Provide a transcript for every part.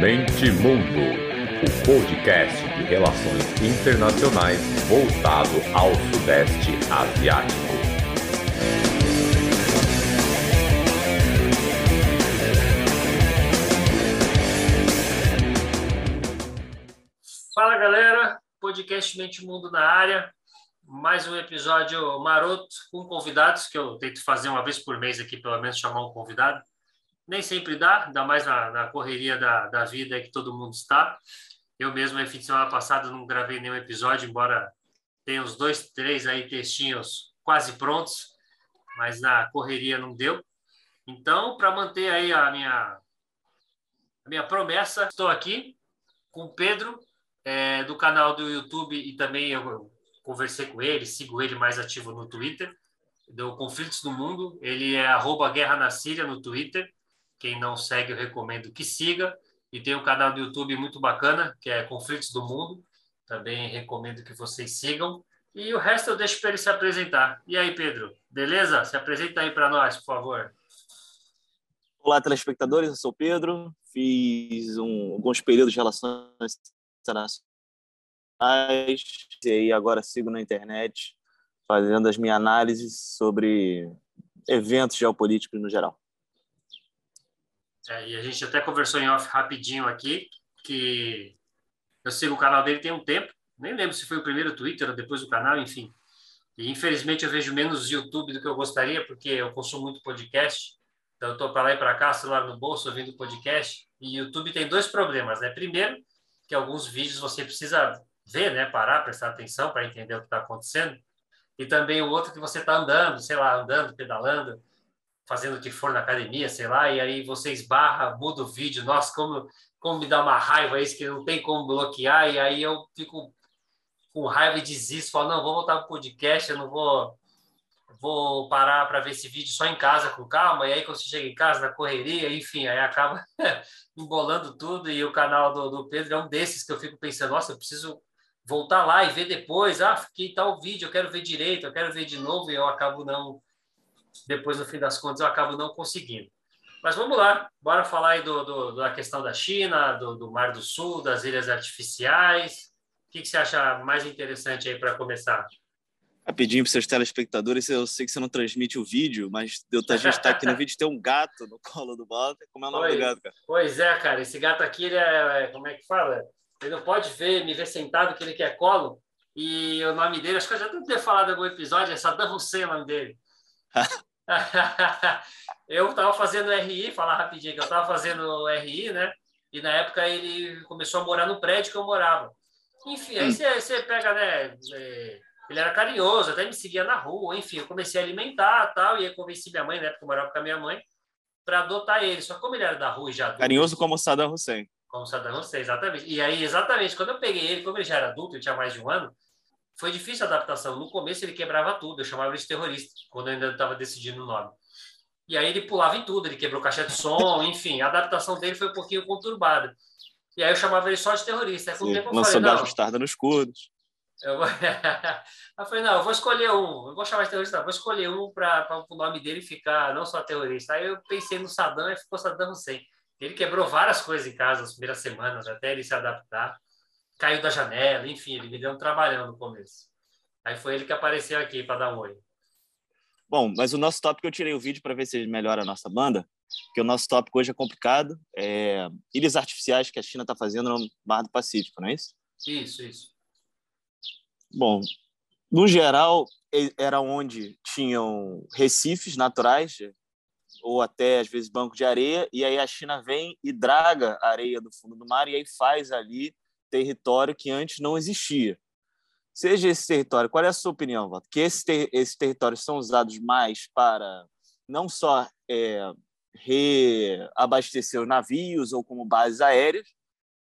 Mente Mundo, o podcast de relações internacionais voltado ao Sudeste Asiático. Fala galera, podcast Mente Mundo na área. Mais um episódio maroto com convidados que eu tento fazer uma vez por mês aqui, pelo menos chamar um convidado nem sempre dá, ainda mais na, na correria da, da vida que todo mundo está. Eu mesmo, fim de semana passado, não gravei nenhum episódio, embora tenha uns dois, três aí textinhos quase prontos, mas na correria não deu. Então, para manter aí a minha, a minha promessa, estou aqui com o Pedro, é, do canal do YouTube, e também eu conversei com ele, sigo ele mais ativo no Twitter, do Conflitos do Mundo. Ele é arroba Guerra na Síria no Twitter. Quem não segue, eu recomendo que siga. E tem um canal do YouTube muito bacana, que é Conflitos do Mundo. Também recomendo que vocês sigam. E o resto eu deixo para ele se apresentar. E aí, Pedro, beleza? Se apresenta aí para nós, por favor. Olá, telespectadores. Eu sou o Pedro. Fiz um, alguns períodos de relações internacionais e agora sigo na internet fazendo as minhas análises sobre eventos geopolíticos no geral. É, e a gente até conversou em off rapidinho aqui, que eu sigo o canal dele tem um tempo, nem lembro se foi o primeiro Twitter ou depois do canal, enfim. E infelizmente eu vejo menos YouTube do que eu gostaria, porque eu consumo muito podcast. Então eu estou para lá e para cá, celular no bolso, ouvindo podcast. E YouTube tem dois problemas, né? Primeiro, que alguns vídeos você precisa ver, né? Parar, prestar atenção para entender o que está acontecendo. E também o outro que você está andando, sei lá, andando, pedalando fazendo o que for na academia, sei lá, e aí você esbarra, muda o vídeo, nossa, como, como me dá uma raiva isso, que não tem como bloquear, e aí eu fico com raiva e desisto, falo, não, vou voltar para o podcast, eu não vou, vou parar para ver esse vídeo só em casa, com calma, e aí quando você chega em casa, na correria, enfim, aí acaba embolando tudo, e o canal do, do Pedro é um desses que eu fico pensando, nossa, eu preciso voltar lá e ver depois, ah, fiquei tal vídeo, eu quero ver direito, eu quero ver de novo, e eu acabo não depois, no fim das contas, eu acabo não conseguindo. Mas vamos lá, bora falar aí do, do da questão da China, do, do, Mar do Sul, das ilhas artificiais. O que, que você acha mais interessante aí para começar? Rapidinho para seus telespectadores, eu sei que você não transmite o vídeo, mas deu a gente estar tá aqui no vídeo tem um gato no colo do Walter. Como é o nome pois, do gato, cara? Pois é, cara, esse gato aqui, ele é, é, como é que fala? Ele não pode ver, me ver sentado que ele quer colo. E o nome dele, acho que eu já tenho ter falado em algum episódio, é Saddam Hussein o nome dele. eu estava fazendo RI, falar rapidinho que eu estava fazendo RI, né? E na época ele começou a morar no prédio que eu morava. Enfim, aí você pega, né? É, ele era carinhoso, até me seguia na rua, enfim, eu comecei a alimentar tal, e aí convenci minha mãe, né? Porque eu morava com a minha mãe, para adotar ele. Só que como ele era da rua e já adulto, Carinhoso como Saddam Hussein. Como Saddam Hussein, exatamente. E aí, exatamente, quando eu peguei ele, como ele já era adulto, ele tinha mais de um ano, foi difícil a adaptação. No começo ele quebrava tudo, eu chamava ele de terrorista, quando eu ainda estava decidindo o nome. E aí ele pulava em tudo, ele quebrou caixa de som, enfim, a adaptação dele foi um pouquinho conturbada. E aí eu chamava ele só de terrorista. Aí, com o tempo eu lançou falei, não... mostarda nos curdos. Eu, vou... eu falei, não, eu vou escolher um, eu vou chamar de terrorista, vou escolher um para o nome dele ficar não só terrorista. Aí eu pensei no Saddam e ficou Saddam Hussein. Ele quebrou várias coisas em casa nas primeiras semanas, até ele se adaptar caiu da janela, enfim, ele me deu um trabalhão no começo. Aí foi ele que apareceu aqui para dar um oi. Bom, mas o nosso tópico eu tirei o vídeo para ver se melhora a nossa banda, porque o nosso tópico hoje é complicado, é ilhas artificiais que a China está fazendo no Mar do Pacífico, não é isso? Isso, isso. Bom, no geral era onde tinham recifes naturais ou até às vezes banco de areia e aí a China vem e draga a areia do fundo do mar e aí faz ali território que antes não existia. Seja esse território, qual é a sua opinião, Walter? Que esses, ter, esses territórios são usados mais para não só é, reabastecer os navios ou como bases aéreas,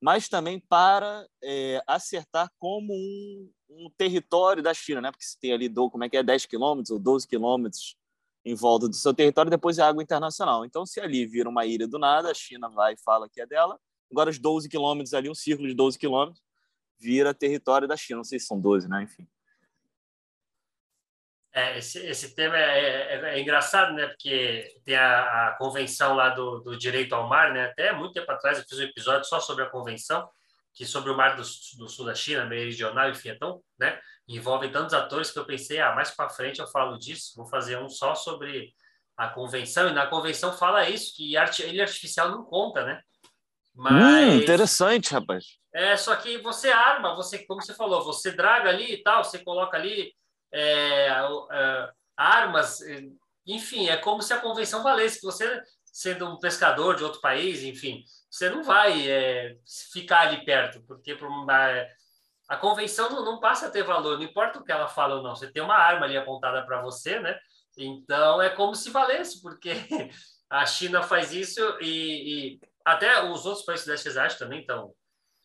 mas também para é, acertar como um, um, território da China, né? Porque se tem ali, como é que é, 10 quilômetros ou 12 quilômetros em volta do seu território, depois é água internacional. Então, se ali vira uma ilha do nada, a China vai e fala que é dela, Agora, os 12 quilômetros ali, um círculo de 12 quilômetros, vira território da China. Não sei se são 12, né? Enfim. É, esse, esse tema é, é, é, engraçado, né? Porque tem a, a convenção lá do, do, direito ao mar, né? Até muito tempo atrás eu fiz um episódio só sobre a convenção, que sobre o mar do, do sul da China, meridional, enfim, então, né? Envolve tantos atores que eu pensei, ah, mais para frente eu falo disso, vou fazer um só sobre a convenção, e na convenção fala isso, que arte, ele artificial não conta, né? Hum, Mas, hum, interessante, rapaz. É, só que você arma, você, como você falou, você draga ali e tal, você coloca ali é, é, armas, enfim, é como se a convenção valesse, que você, sendo um pescador de outro país, enfim, você não vai é, ficar ali perto, porque uma, a convenção não, não, passa a ter valor, não importa o que ela fala ou não, você tem uma arma ali apontada para você, né? Então é como se valesse, porque a China faz isso e, e até os outros países da Sudeste também estão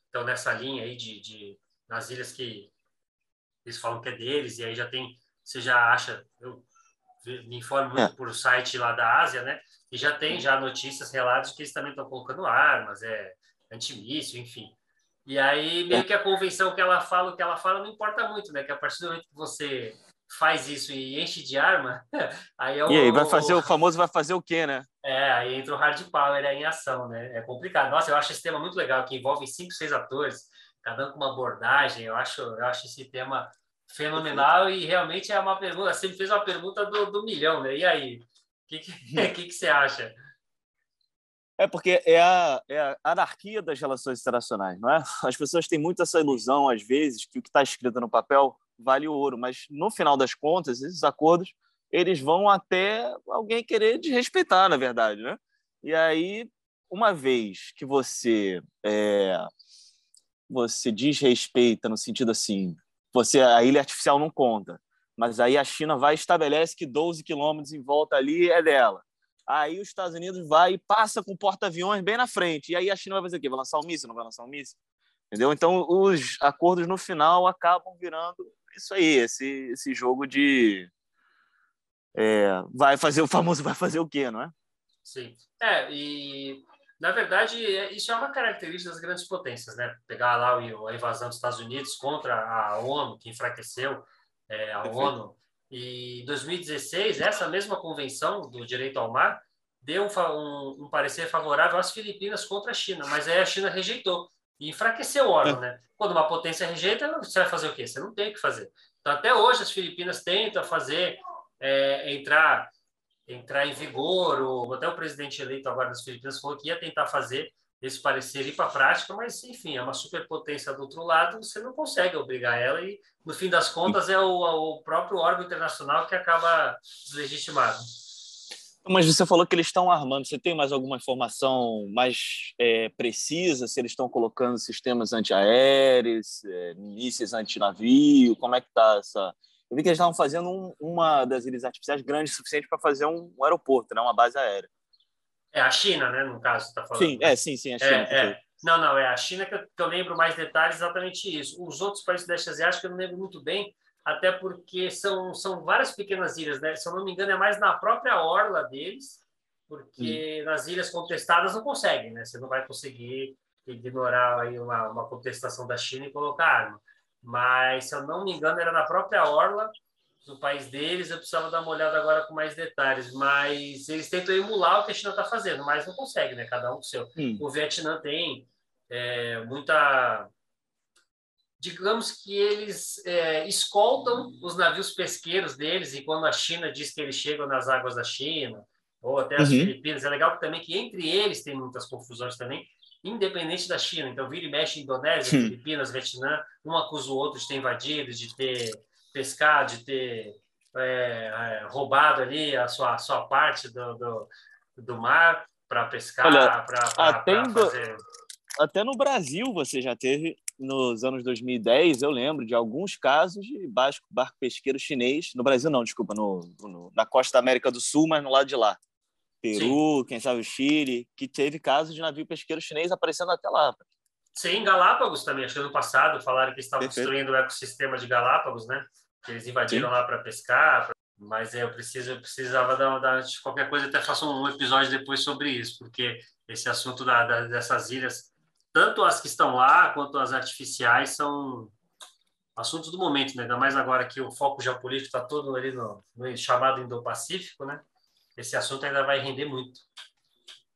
estão nessa linha aí de, de nas ilhas que eles falam que é deles, e aí já tem, você já acha, eu me informo muito é. por site lá da Ásia, né? E já tem já notícias, relatos que eles também estão colocando armas, é antimíssil, enfim. E aí meio que a convenção que ela fala, o que ela fala não importa muito, né? Que a partir do momento que você faz isso e enche de arma, aí é o, E aí vai fazer o famoso vai fazer o quê, né? É, aí entra o hard power em ação, né? É complicado. Nossa, eu acho esse tema muito legal, que envolve cinco, seis atores, cada um com uma abordagem. Eu acho, eu acho esse tema fenomenal e realmente é uma pergunta. Você me fez uma pergunta do, do milhão, né? E aí, o que, que, que, que você acha? É porque é a, é a anarquia das relações internacionais, não é? As pessoas têm muito essa ilusão, às vezes, que o que está escrito no papel vale ouro, mas no final das contas, esses acordos eles vão até alguém querer desrespeitar, na verdade, né? E aí, uma vez que você é, você desrespeita no sentido assim, você a ilha artificial não conta, mas aí a China vai e estabelece que 12 quilômetros em volta ali é dela. Aí os Estados Unidos vai e passa com porta-aviões bem na frente. E aí a China vai fazer o quê? Vai lançar um míssil? Não vai lançar um míssil? Entendeu? Então os acordos no final acabam virando isso aí, esse, esse jogo de é, vai fazer o famoso vai fazer o quê, não é? Sim. É, e na verdade, é, isso é uma característica das grandes potências, né? Pegar lá a invasão dos Estados Unidos contra a ONU, que enfraqueceu é, a Perfeito. ONU. E em 2016, essa mesma convenção do direito ao mar deu um, um, um, parecer favorável às Filipinas contra a China, mas aí a China rejeitou e enfraqueceu o órgão, é. né? Quando uma potência rejeita, você vai fazer o quê? Você não tem o que fazer. Então, até hoje, as Filipinas tentam fazer é, entrar entrar em vigor, ou até o presidente eleito agora das Filipinas falou que ia tentar fazer esse parecer ir para a prática, mas, enfim, é uma superpotência do outro lado, você não consegue obrigar ela e, no fim das contas, é o, o próprio órgão internacional que acaba deslegitimado. Mas você falou que eles estão armando. Você tem mais alguma informação mais é, precisa? Se eles estão colocando sistemas antiaéreos, é, mísseis antinavio? Como é que está essa, eu vi que eles estavam fazendo um, uma das ilhas artificiais grande o suficiente para fazer um, um, aeroporto, né? uma base aérea. É a China, né? No caso, está falando. Sim, é, sim, sim, a China. É, é. Não, não, é a China que eu, que eu, lembro mais detalhes exatamente isso. Os outros países do Sudeste Asiático eu não lembro muito bem, até porque são, são várias pequenas ilhas, né? Se eu não me engano, é mais na própria orla deles, porque hum. nas ilhas contestadas não conseguem, né? Você não vai conseguir ignorar aí uma, uma contestação da China e colocar arma mas se eu não me engano era na própria orla do país deles. Eu precisava dar uma olhada agora com mais detalhes, mas eles tentam emular o que a China está fazendo, mas não consegue, né? Cada um com o seu. Hum. O Vietnã tem é, muita digamos que eles é, escoltam os navios pesqueiros deles e quando a China diz que eles chegam nas águas da China ou até as uhum. Filipinas, é legal também que entre eles tem muitas confusões também, independente da China. Então, vira e mexe Indonésia, Sim. Filipinas, Vietnã, um acusa o outro de ter invadido, de ter pescado, de ter é, é, roubado ali a sua, a sua parte do, do, do mar para pescar, para fazer... Até no Brasil você já teve, nos anos 2010, eu lembro de alguns casos de barco, barco pesqueiro chinês, no Brasil não, desculpa, no, no, na costa da América do Sul, mas no lado de lá. Peru, Sim. quem sabe o Chile, que teve casos de navio pesqueiro chinês aparecendo até lá. Sim, Galápagos também. Acho que ano passado falaram que estavam Perfeito. destruindo o ecossistema de Galápagos, né? Que eles invadiram Sim. lá para pescar. Pra... Mas é, eu, preciso, eu precisava dar, dar qualquer coisa, até faço um episódio depois sobre isso, porque esse assunto da, da, dessas ilhas, tanto as que estão lá quanto as artificiais, são, assuntos do momento, né? ainda mais agora que o foco geopolítico está todo ali no, no chamado Indo-Pacífico, né? esse assunto ainda vai render muito.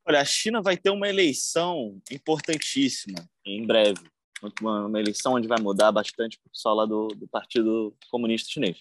Olha, a China vai ter uma eleição importantíssima em breve, uma, uma eleição onde vai mudar bastante o pessoal lá do, do Partido Comunista Chinês.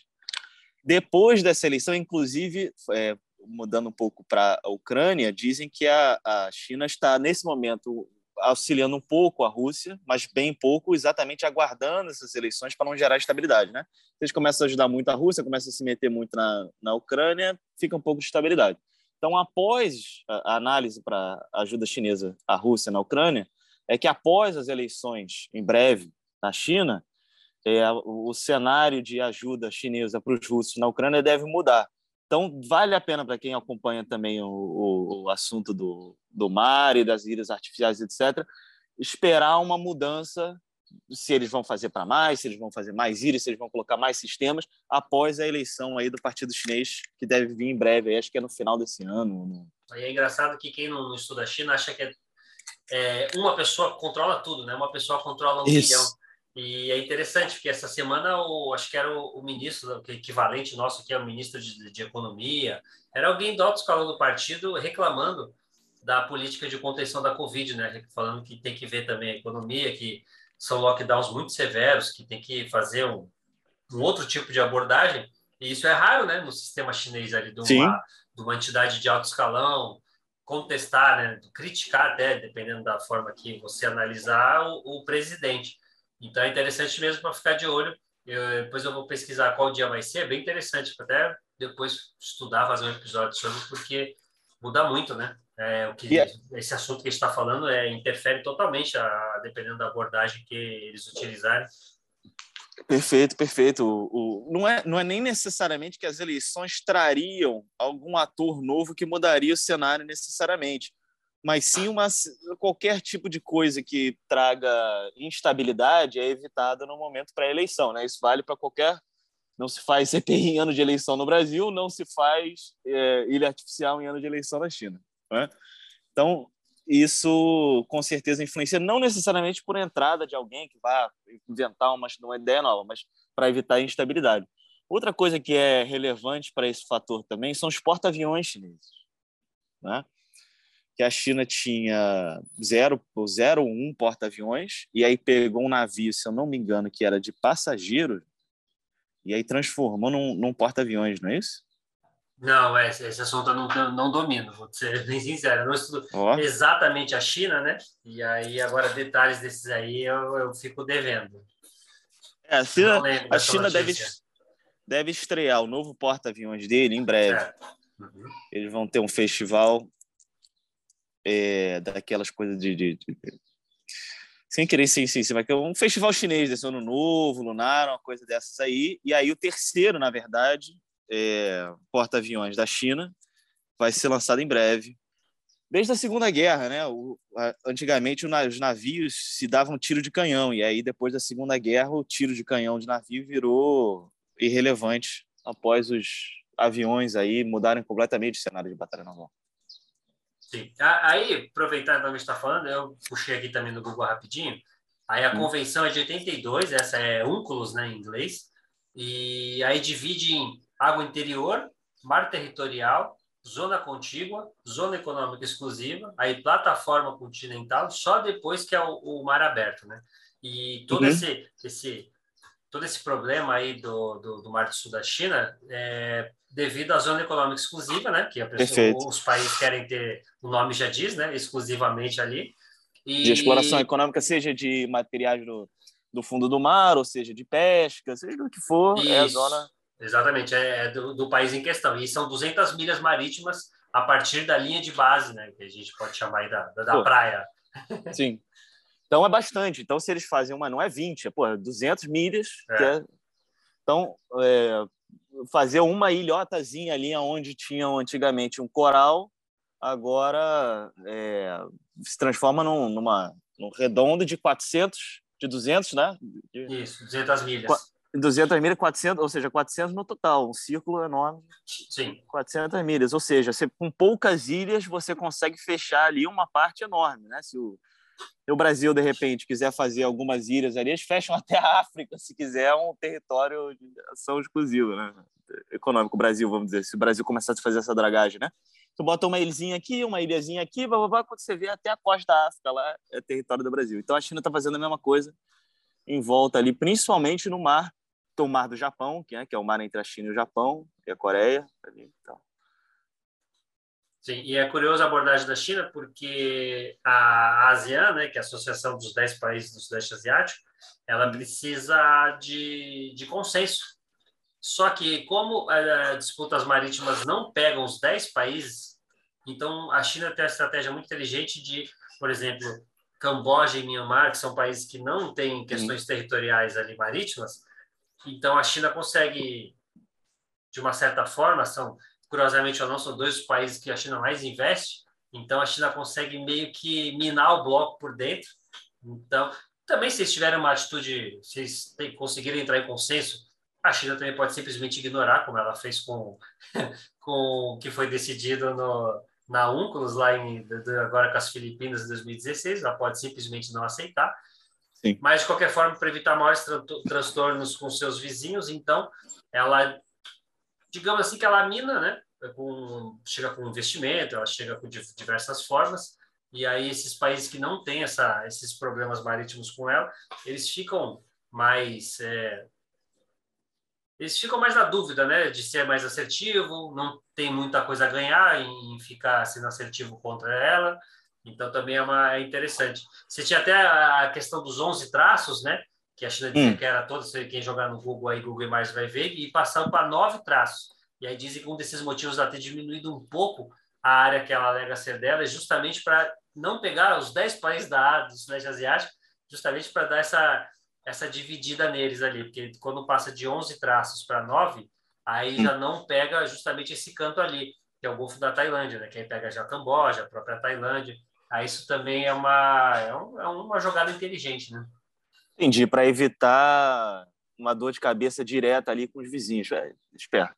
Depois dessa eleição, inclusive, é, mudando um pouco para a Ucrânia, dizem que a, a China está, nesse momento, auxiliando um pouco a Rússia, mas bem pouco, exatamente aguardando essas eleições para não gerar estabilidade. Né? Eles começam a ajudar muito a Rússia, começam a se meter muito na, na Ucrânia, fica um pouco de estabilidade. Então, após a análise para a ajuda chinesa à Rússia na Ucrânia, é que após as eleições, em breve, na China, é, o cenário de ajuda chinesa para os russos na Ucrânia deve mudar. Então, vale a pena para quem acompanha também o, o, o, assunto do, do mar e das ilhas artificiais, etc., esperar uma mudança, se eles vão fazer para mais, se eles vão fazer mais ilhas, se eles vão colocar mais sistemas, após a eleição aí do Partido Chinês, que deve vir em breve, acho que é no final desse ano. No... Aí é engraçado que quem não estuda a China acha que é, é, uma pessoa controla tudo, né? Uma pessoa controla um Isso. milhão. E é interessante, porque essa semana, o, acho que era o, o ministro, o equivalente nosso, que é o ministro de, de Economia, era alguém do alto escalão do partido reclamando da política de contenção da Covid, né? Falando que tem que ver também a economia, que são lockdowns muito severos, que tem que fazer um, um outro tipo de abordagem. E isso é raro, né? No sistema chinês ali, de uma, de uma entidade de alto escalão, contestar, né? criticar até, dependendo da forma que você analisar, o, o presidente. Então é interessante mesmo para ficar de olho. Eu, depois eu vou pesquisar qual dia vai ser, é bem interessante para até depois estudar, fazer um episódio sobre, porque muda muito, né? É, o que yeah. É esse assunto que a gente está falando é interfere totalmente, a, dependendo da abordagem que eles utilizarem. Perfeito, perfeito. O, o, não, é, não é nem necessariamente que as eleições trariam algum ator novo que mudaria o cenário necessariamente mas sim uma, qualquer tipo de coisa que traga instabilidade é evitada no momento pré-eleição. Né? Isso vale para qualquer. Não se faz CPI em ano de eleição no Brasil, não se faz é, ilha artificial em ano de eleição na China. Né? Então, isso com certeza influencia, não necessariamente por entrada de alguém que vá inventar uma, uma ideia nova, mas para evitar instabilidade. Outra coisa que é relevante para esse fator também são os porta-aviões chineses. Né? Que a China tinha zero, zero um porta-aviões, e aí pegou um navio, se eu não me engano, que era de passageiro, e aí transformou num, num porta-aviões, não é isso? Não, é, esse assunto eu não, não domino, vou ser bem sincero. Eu não estudo oh. exatamente a China, né? E aí, agora, detalhes desses aí eu, eu fico devendo. É, a China, a China deve, deve estrear o novo porta-aviões dele em breve. Uhum. Eles vão ter um festival é, daquelas coisas de, de, de, sem querer sim, sim, sim, vai ter um festival chinês desse ano novo, lunar, uma coisa dessas aí. E aí o terceiro, na verdade, é, porta-aviões da China, vai ser lançado em breve. Desde a Segunda Guerra, né? O, a, antigamente os navios se davam tiro de canhão e aí depois da Segunda Guerra o tiro de canhão de navio virou irrelevante após os aviões aí mudarem completamente o cenário de batalha naval. Sim. Aí, aproveitando que a gente está falando, eu puxei aqui também no Google rapidinho. Aí a hum. convenção é de 82, essa é UNCLOS, né, em inglês. E aí divide em água interior, mar territorial, zona contígua, zona econômica exclusiva, aí plataforma continental, só depois que é o, o mar aberto, né? E todo uhum. esse, esse todo esse problema aí do, do, do Mar do Sul da China é devido à zona econômica exclusiva, né? Que pessoa, os países querem ter, o nome já diz, né? Exclusivamente ali. E... De exploração econômica, seja de materiais do, do fundo do mar, ou seja, de pesca, seja do que for, Isso. é a zona... Exatamente, é, é do, do, país em questão. E são 200 milhas marítimas a partir da linha de base, né? Que a gente pode chamar aí da, da, da praia. Sim. Então é bastante. Então, se eles fazem uma, não é 20, é pô, 200 milhas. É. É... Então, é... fazer uma ilhotazinha ali onde tinham antigamente um coral, agora é, se transforma num, numa, num redondo de 400, de 200, né? Isso, 200 milhas. 200 milhas, 400, ou seja, 400 no total, um círculo enorme. Sim. 400 milhas, ou seja, você, com poucas ilhas você consegue fechar ali uma parte enorme, né? Se o, o Brasil, de repente, quiser fazer algumas ilhas ali, eles fecham até a África, se quiser, é um território de ação exclusiva, né? Econômico, Brasil, vamos dizer, se o Brasil começasse a fazer essa dragagem, né? Tu bota uma ilhazinha aqui, uma ilhazinha aqui, blá, quando você vê até a costa da África, lá é território do Brasil. Então a China está fazendo a mesma coisa em volta ali, principalmente no mar, o mar do Japão, que é, que é o mar entre a China e o Japão, e a Coreia. Ali, então. Sim, e é curioso a abordagem da China, porque a ASEAN, né, que é a Associação dos Dez Países do Sudeste Asiático, ela precisa de, de consenso. Só que, como uh, disputas marítimas não pegam os dez países, então a China tem uma estratégia muito inteligente de, por exemplo, Camboja e Myanmar, que são países que não têm questões territoriais ali marítimas, então a China consegue, de uma certa forma, são curiosamente ou não, são dois países que a China mais investe, então a China consegue meio que minar o bloco por dentro. Então, também se eles tiverem uma atitude, se eles conseguirem entrar em consenso, a China também pode simplesmente ignorar, como ela fez com, com o que foi decidido no, na UNCLOS, lá em, agora com as Filipinas em 2016, ela pode simplesmente não aceitar. Sim. Mas, de qualquer forma, para evitar maiores transtornos com seus vizinhos, então, ela digamos assim que ela mina, né? Com, chega com investimento, ela chega com diversas formas, e aí esses países que não têm essa, esses problemas marítimos com ela, eles ficam mais é, eles ficam mais na dúvida, né, de ser mais assertivo, não tem muita coisa a ganhar em ficar sendo assertivo contra ela, então também é, uma, é interessante. Você tinha até a questão dos 11 traços, né, que a China dizia hum. que era todos, quem jogar no Google aí, Google mais vai ver, e passando para nove traços. E aí dizem que um desses motivos ela ter diminuído um pouco a área que ela alega ser dela é justamente para não pegar os dez países da área do Sudeste Asiático, justamente para dar essa, essa dividida neles ali, porque quando passa de 11 traços para 9, aí hum. já não pega justamente esse canto ali, que é o Golfo da Tailândia, né? que aí pega já Camboja, a própria Tailândia. Aí isso também é uma, é, um, é uma jogada inteligente, né? Entendi, para evitar uma dor de cabeça direta ali com os vizinhos, velho. Esperto.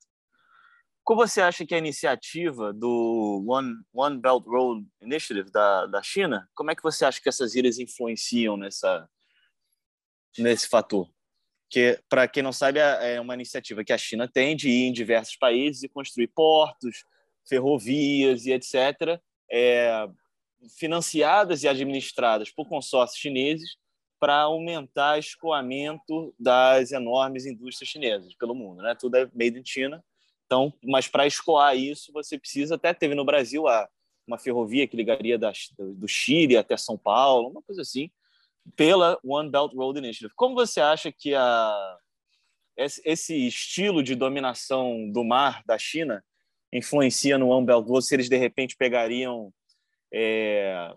Como você acha que a iniciativa do One, One Belt Road Initiative da, da China, como é que você acha que essas ilhas influenciam nessa, nesse fator? Que, para quem não sabe, é, é uma iniciativa que a China tem de ir em diversos países e construir portos, ferrovias e etc., é, financiadas e administradas por consórcios chineses para aumentar escoamento das enormes indústrias chinesas pelo mundo, né? Tudo é made in China. Então, mas para escoar isso, você precisa até teve no Brasil a, uma ferrovia que ligaria do Chile até São Paulo, uma coisa assim, pela One Belt Road Initiative. Como você acha que a, esse estilo de dominação do mar da China influencia no One Belt Road? Se eles de repente pegariam é,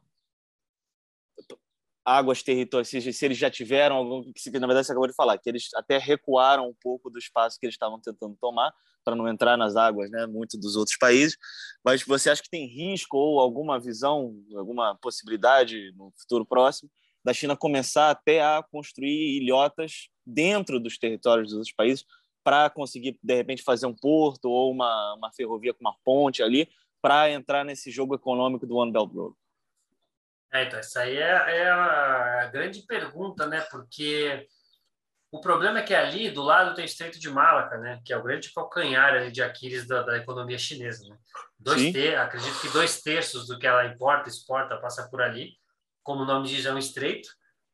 águas territoriais, se, se, eles já tiveram algum, que na verdade você acabou de falar, que eles até recuaram um pouco do espaço que eles estavam tentando tomar para não entrar nas águas, né, muito dos outros países. Mas você acha que tem risco ou alguma visão, alguma possibilidade no futuro próximo da China começar até a construir ilhotas dentro dos territórios dos outros países para conseguir de repente fazer um porto ou uma, uma ferrovia com uma ponte ali para entrar nesse jogo econômico do One Belt Road? É, então, essa aí é, é a grande pergunta, né? Porque o problema é que ali do lado tem o Estreito de Malaca, né? Que é o grande calcanhar ali de Aquiles da, da economia chinesa, né? Dois ter, acredito que dois terços do que ela importa, exporta, passa por ali. Como o nome diz, é um estreito.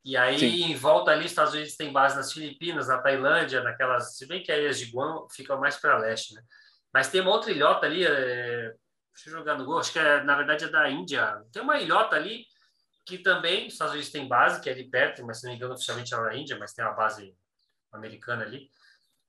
E aí, Sim. em volta ali, os Estados Unidos tem base nas Filipinas, na Tailândia, naquelas... Se bem que a ilhas de Guam ficam mais para leste, né? Mas tem uma outra ilhota ali, é... deixa eu jogar no gol, acho que é, na verdade é da Índia. Tem uma ilhota ali que também os Estados Unidos tem base, que é ali perto, mas se não me engano, oficialmente é na Índia, mas tem uma base americana ali.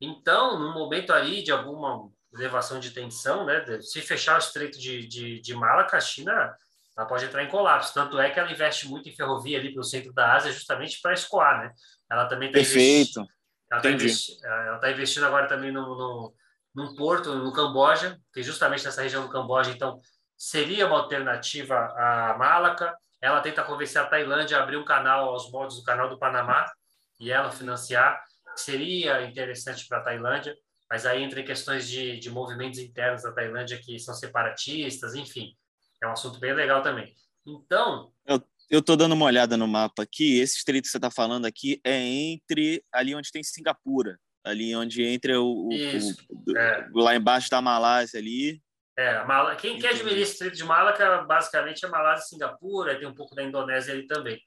Então, no momento aí de alguma elevação de tensão, né, se fechar o estreito de, de, de Malaca, a China ela pode entrar em colapso. Tanto é que ela investe muito em ferrovia ali pelo centro da Ásia, justamente para escoar, né? Ela também está investindo. Ela está investi tá investindo agora também no, no, num porto no Camboja, que é justamente nessa região do Camboja, então seria uma alternativa a Malaca. Ela tenta convencer a Tailândia a abrir um canal aos moldes do canal do Panamá e ela financiar. Seria interessante para a Tailândia, mas aí entra em questões de, de movimentos internos da Tailândia que são separatistas, enfim. É um assunto bem legal também. Então, eu, eu estou dando uma olhada no mapa aqui. Esse estreito que você está falando aqui é entre ali onde tem Singapura, ali onde entra o, o, é. lá embaixo da Malásia ali. É, Mal... quem quer administrar o estreito de Malaca basicamente é Malásia e Singapura, tem um pouco da Indonésia ali também.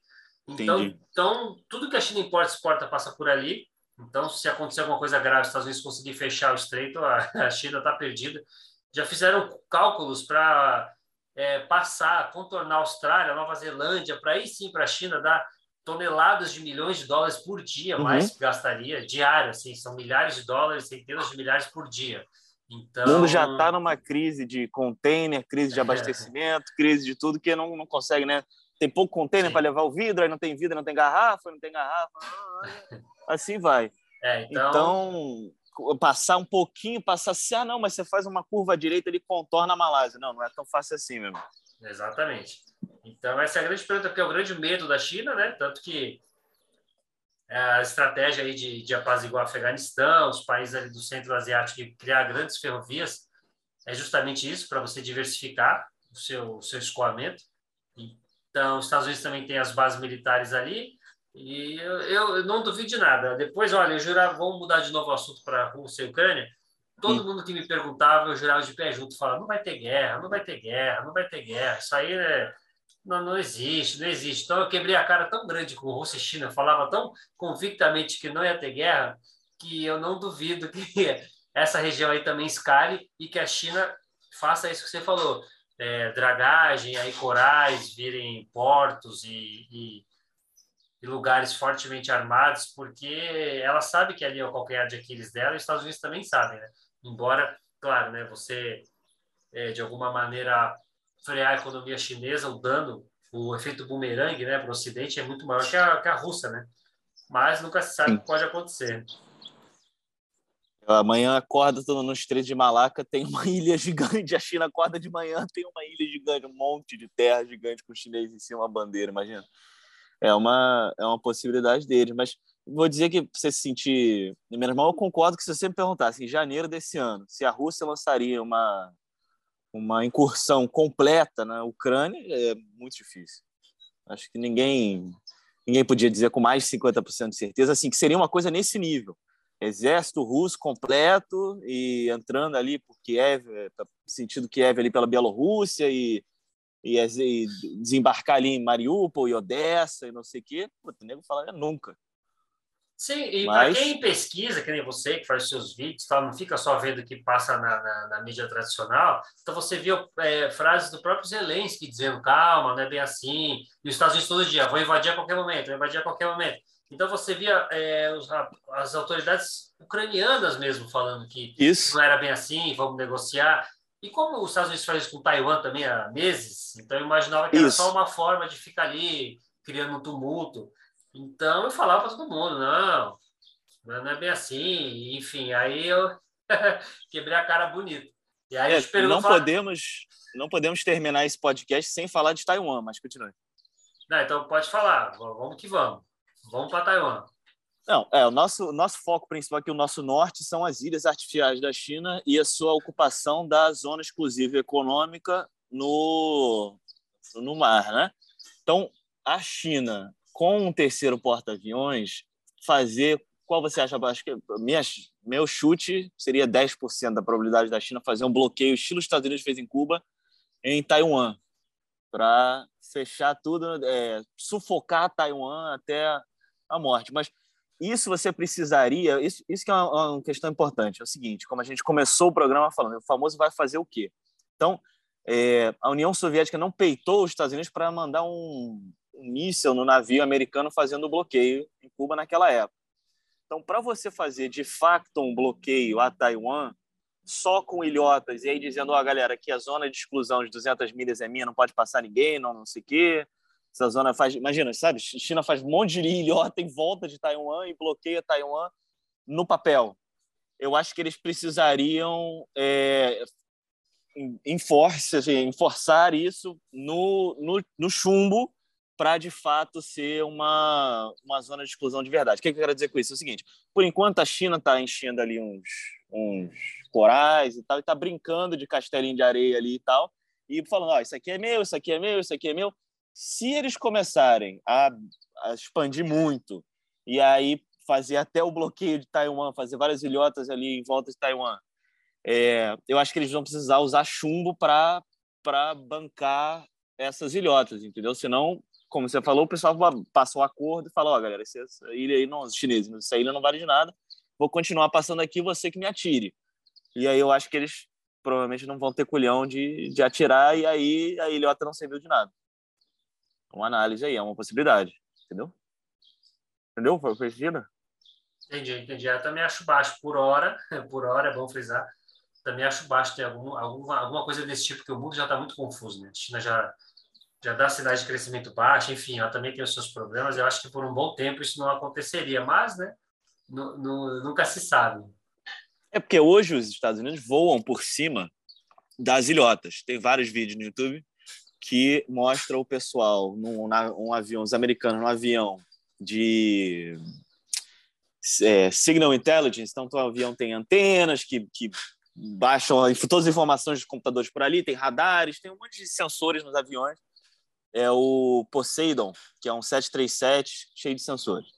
Então, então tudo que a China importa e exporta passa por ali. Então, se acontecer alguma coisa grave, os Estados Unidos conseguir fechar o estreito, a China está perdida. Já fizeram cálculos para é, passar, contornar a Austrália, Nova Zelândia, para aí sim para a China dar toneladas de milhões de dólares por dia, uhum. mais gastaria, diário, assim, são milhares de dólares, centenas de milhares por dia. Então... O mundo já está numa crise de container, crise de abastecimento, crise de tudo que não, não consegue, né? Tem pouco container para levar o vidro, aí não tem vidro, não tem garrafa, não tem garrafa, assim vai. É, então... então passar um pouquinho, passar assim, ah, não, mas você faz uma curva direita, ele contorna a Malásia. Não, não é tão fácil assim, meu irmão. Exatamente. Então, essa é a grande pergunta, porque é o grande medo da China, né? Tanto que a estratégia aí de, de apaziguar o Afeganistão, os países ali do centro asiático e criar grandes ferrovias, é justamente isso, para você diversificar o seu, o seu escoamento. Então, os Estados Unidos também tem as bases militares ali, e eu, eu, não duvido de nada. Depois, olha, eu jurava, vamos mudar de novo o assunto para Rússia e Ucrânia. Todo mundo que me perguntava, eu jurava de pé junto, falava, não vai ter guerra, não vai ter guerra, não vai ter guerra. Isso aí é, não, não existe, não existe. Então, eu quebrei a cara tão grande com Rússia e China, falava tão convictamente que não ia ter guerra, que eu não duvido que essa região aí também escale e que a China faça isso que você falou. É, dragagem, aí corais virem portos e, e e lugares fortemente armados, porque ela sabe que ali é o calcanhar de Aquiles dela e os Estados Unidos também sabem, né? Embora, claro, né, você, é, de alguma maneira, frear a economia chinesa, o dano, o efeito bumerangue né, para o Ocidente é muito maior que a, que a Rússia, né? Mas nunca se sabe o que pode acontecer. Amanhã acorda no Estreito de Malaca, tem uma ilha gigante. A China acorda de manhã, tem uma ilha gigante, um monte de terra gigante com chinês em cima, uma bandeira, imagina é uma, é uma possibilidade deles. Mas vou dizer que você se sentir. Meu irmão, eu concordo que se você me perguntasse em janeiro desse ano se a Rússia lançaria uma, uma incursão completa na Ucrânia, é muito difícil. Acho que ninguém ninguém podia dizer com mais de 50% de certeza assim que seria uma coisa nesse nível. Exército russo completo e entrando ali por Kiev, é, sentido Kiev ali pela Bielorrússia e e, e desembarcar ali em Mariupol e Odessa e não sei o quê, o nego falaria nunca. Sim, e Mas... para quem pesquisa, que nem você, que faz seus vídeos, tal, não fica só vendo o que passa na, na, na mídia tradicional, então você viu é, frases do próprio Zelensky dizendo, calma, não é bem assim, e os Estados Unidos todo dia, vão invadir a qualquer momento, vão invadir a qualquer momento. Então você via é, os, as autoridades ucranianas mesmo falando que Isso. não era bem assim, vamos negociar. E como os Estados Unidos faz isso com Taiwan também há meses, então eu imaginava que isso. era só uma forma de ficar ali criando um tumulto. Então eu falava para todo mundo, não, não é bem assim. Enfim, aí eu quebrei a cara bonito. E aí é, não podemos não podemos terminar esse podcast sem falar de Taiwan, mas continue. Não, então pode falar, vamos que vamos. Vamos para Taiwan. Não, é, o nosso, nosso foco principal aqui, o nosso norte, são as ilhas artificiais da China e a sua ocupação da zona exclusiva econômica no, no mar, né? Então, a China, com um terceiro porta-aviões, fazer... Qual você acha? Acho que minha, meu chute seria 10% da probabilidade da China fazer um bloqueio estilo Estados Unidos fez em Cuba, em Taiwan, para fechar tudo, é, sufocar Taiwan até a morte. Mas isso você precisaria, isso, isso que é uma, uma, questão importante, é o seguinte, como a gente começou o programa falando, o famoso vai fazer o quê? Então, é, a União Soviética não peitou os Estados Unidos para mandar um, um míssil no navio americano fazendo bloqueio em Cuba naquela época. Então, para você fazer de facto um bloqueio a Taiwan, só com ilhotas, e aí dizendo, ó, oh, galera, aqui a zona de exclusão de 200 milhas é minha, não pode passar ninguém, não, não sei o quê, essa zona faz, imagina, sabe? China faz um monte de ilhota em volta de Taiwan e bloqueia Taiwan no papel. Eu acho que eles precisariam é, enforce, assim, enforçar isso no, no, no chumbo para de fato ser uma, uma zona de exclusão de verdade. O que eu quero dizer com isso? É o seguinte: por enquanto a China está enchendo ali uns, uns corais e tal, e está brincando de castelinho de areia ali e tal, e falando: oh, isso aqui é meu, isso aqui é meu, isso aqui é meu Se eles começarem a, a expandir muito e aí fazer até o bloqueio de Taiwan, fazer várias ilhotas ali em volta de Taiwan, é, eu acho que eles vão precisar usar chumbo para bancar essas ilhotas, entendeu? Senão, como você falou, o pessoal passa o acordo e fala: Ó, oh, galera, essa ilha aí, não, os chineses, essa ilha não vale de nada, vou continuar passando aqui, você que me atire. E aí eu acho que eles provavelmente não vão ter culhão de, de atirar e aí a ilhota não serviu de nada. Uma análise aí, é uma possibilidade, entendeu? Entendeu? Foi percebida? Entendi, entendi. Eu também acho baixo por hora, por hora, é bom frisar. Também acho baixo ter algum, alguma, alguma coisa desse tipo, porque o mundo já está muito confuso, né? A China já, já dá sinais de crescimento baixo, enfim, ela também tem os seus problemas. Eu acho que por um bom tempo isso não aconteceria, mas, né, no, no, nunca se sabe. É porque hoje os Estados Unidos voam por cima das ilhotas. Tem vários vídeos no YouTube que mostram o pessoal num na, um avião, os americanos no avião de é, signal intelligence. Então, o avião tem antenas que, que baixam todas as informações dos computadores por ali, tem radares, tem um monte de sensores nos aviões. É o Poseidon, que é um 737 cheio de sensores.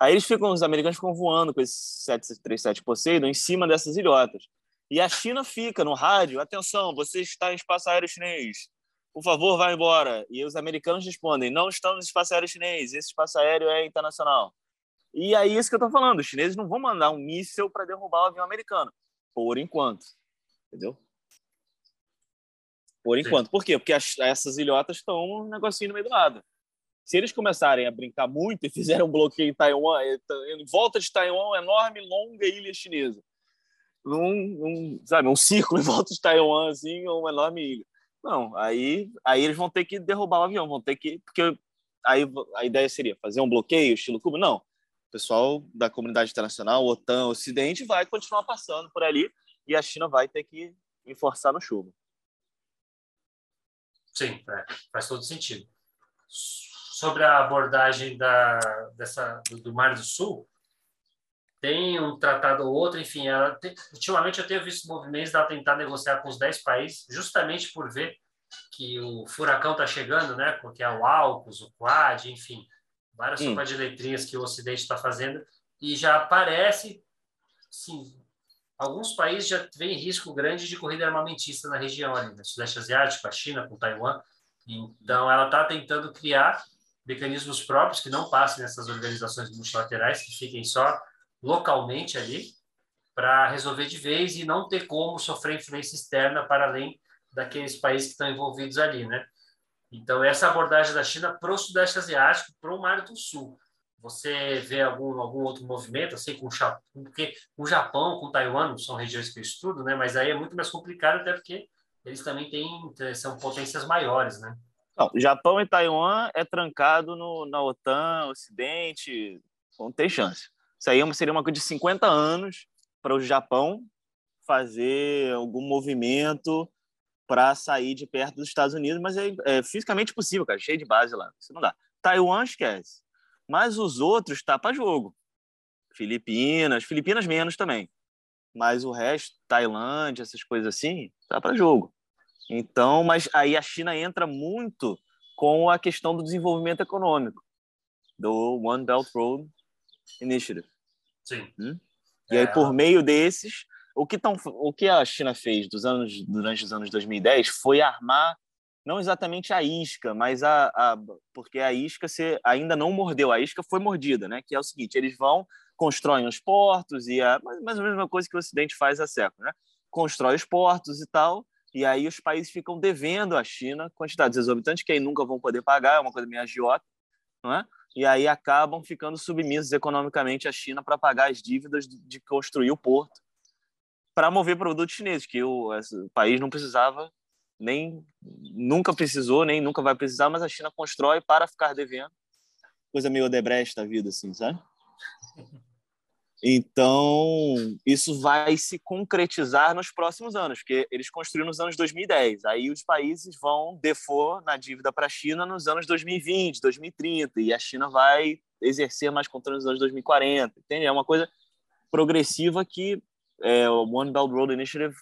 Aí eles ficam, os americanos ficam voando com esse 737 Poseidon em cima dessas ilhotas. E a China fica no rádio, atenção, você está em espaço aéreo chinês. Por favor, vá embora. E os americanos respondem, não estamos no espaço aéreo chinês, esse espaço aéreo é internacional. E aí isso que eu estou falando, os chineses não vão mandar um míssil para derrubar o avião americano, por enquanto. Entendeu? Por enquanto. Sim. Por quê? Porque as, essas ilhotas estão um negocinho no meio do nada se eles começarem a brincar muito e fizerem um bloqueio em Taiwan, eh, em volta de Taiwan, uma enorme, longa ilha chinesa, num, sabe, um círculo em volta de Taiwan, assim, uma enorme ilha. Não, aí, aí eles vão ter que derrubar o avião, vão ter que. Porque aí a ideia seria fazer um bloqueio, estilo Cuba. Não. O pessoal da comunidade internacional, OTAN, Ocidente, vai continuar passando por ali e a China vai ter que enforçar no chuva. Sim, é, faz todo sentido sobre a abordagem da, dessa, do, do, Mar do Sul, tem um tratado ou outro, enfim, tem, ultimamente eu tenho visto movimentos dela tentar negociar com os 10 países, justamente por ver que o furacão está chegando, né, porque é o AUKUS, o Quad, enfim, várias hum. sopas de letrinhas que o Ocidente está fazendo, e já aparece, sim, alguns países já vêm risco grande de corrida armamentista na região ali, no né, Sudeste Asiático, a China com Taiwan, então ela está tentando criar mecanismos próprios que não passem nessas organizações multilaterais, que fiquem só localmente ali, para resolver de vez e não ter como sofrer influência externa para além daqueles países que estão envolvidos ali, né? Então, essa abordagem da China para o Sudeste Asiático, para o Mar do Sul. Você vê algum, algum outro movimento, assim, com o Japão, porque o Japão, com Taiwan, são regiões que eu estudo, né? Mas aí é muito mais complicado, até porque eles também têm, são potências maiores, né? Não, Japão e Taiwan é trancado no, na OTAN, Ocidente, não tem chance. Isso aí é seria uma coisa de 50 anos para o Japão fazer algum movimento para sair de perto dos Estados Unidos, mas é, é, fisicamente possível, cara, cheio de base lá. Isso não dá. Taiwan esquece. Mas os outros tá para jogo. Filipinas, Filipinas menos também. Mas o resto, Tailândia, essas coisas assim, tá para jogo. Então, mas aí a China entra muito com a questão do desenvolvimento econômico, do One Belt Road Initiative. Sim. Hum? E é, aí, por meio desses, o que, tão, o que a China fez dos anos, durante os anos 2010 foi armar, não exatamente a isca, mas a, a porque a isca se, ainda não mordeu, a isca foi mordida, né? que é o seguinte, eles vão, constroem os portos, e a, mais, ou menos a mesma coisa que o Ocidente faz há séculos, né? constrói os portos e tal, e aí os países ficam devendo à China quantidades exorbitantes que aí nunca vão poder pagar, é uma coisa meio agiota, não é? E aí acabam ficando submissos economicamente à China para pagar as dívidas de construir o porto para mover produtos chineses, que o, o país não precisava nem nunca precisou, nem nunca vai precisar, mas a China constrói para ficar devendo. Coisa meio Odebrecht da vida, assim, sabe? Então, isso vai se concretizar nos próximos anos, porque eles construíram nos anos 2010. Aí os países vão default na dívida para a China nos anos 2020, 2030, e a China vai exercer mais controle nos anos 2040. Entende? É uma coisa progressiva que é, o One Belt Road Initiative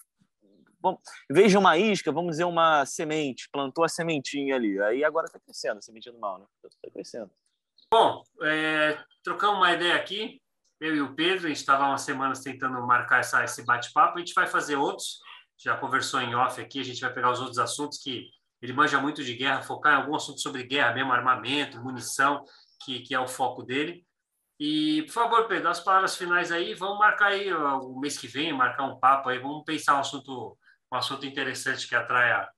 Veja uma isca, vamos dizer uma semente, plantou a sementinha ali, aí agora está crescendo, a sementinha do mal, né? Está crescendo. Bom, é, trocamos uma ideia aqui, eu e o Pedro, a gente estava umas semanas tentando marcar essa, esse bate-papo, a gente vai fazer outros, já conversou em off aqui, a gente vai pegar os outros assuntos que ele manja muito de guerra, focar em algum assunto sobre guerra mesmo, armamento, munição, que, que é o foco dele. E, por favor, Pedro, as palavras finais aí, vamos marcar aí o mês que vem, marcar um papo aí, vamos pensar um assunto, um assunto interessante que atraia,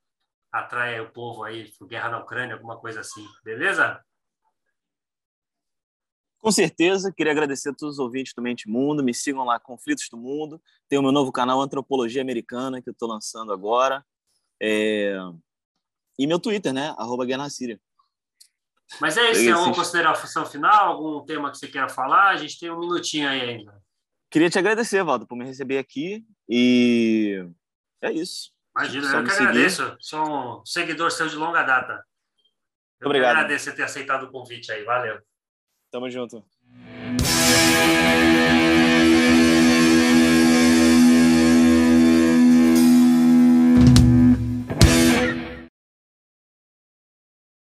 atraia o povo aí, guerra na Ucrânia, alguma coisa assim, beleza? Com certeza, queria agradecer a todos os ouvintes do Mente Mundo, me sigam lá, Conflitos do Mundo, tem o meu novo canal Antropologia Americana, que eu estou lançando agora, é... e meu Twitter, né, arroba Guerra Síria. Mas é isso, é uma consideração final, algum tema que você queira falar? A gente tem um minutinho aí ainda. Queria te agradecer, Valdo, por me receber aqui e é isso. Imagina, Só eu que seguir. agradeço. Sou um seguidor seu de longa data. Eu Obrigado. agradeço você ter aceitado o convite aí. Valeu. Tamo junto.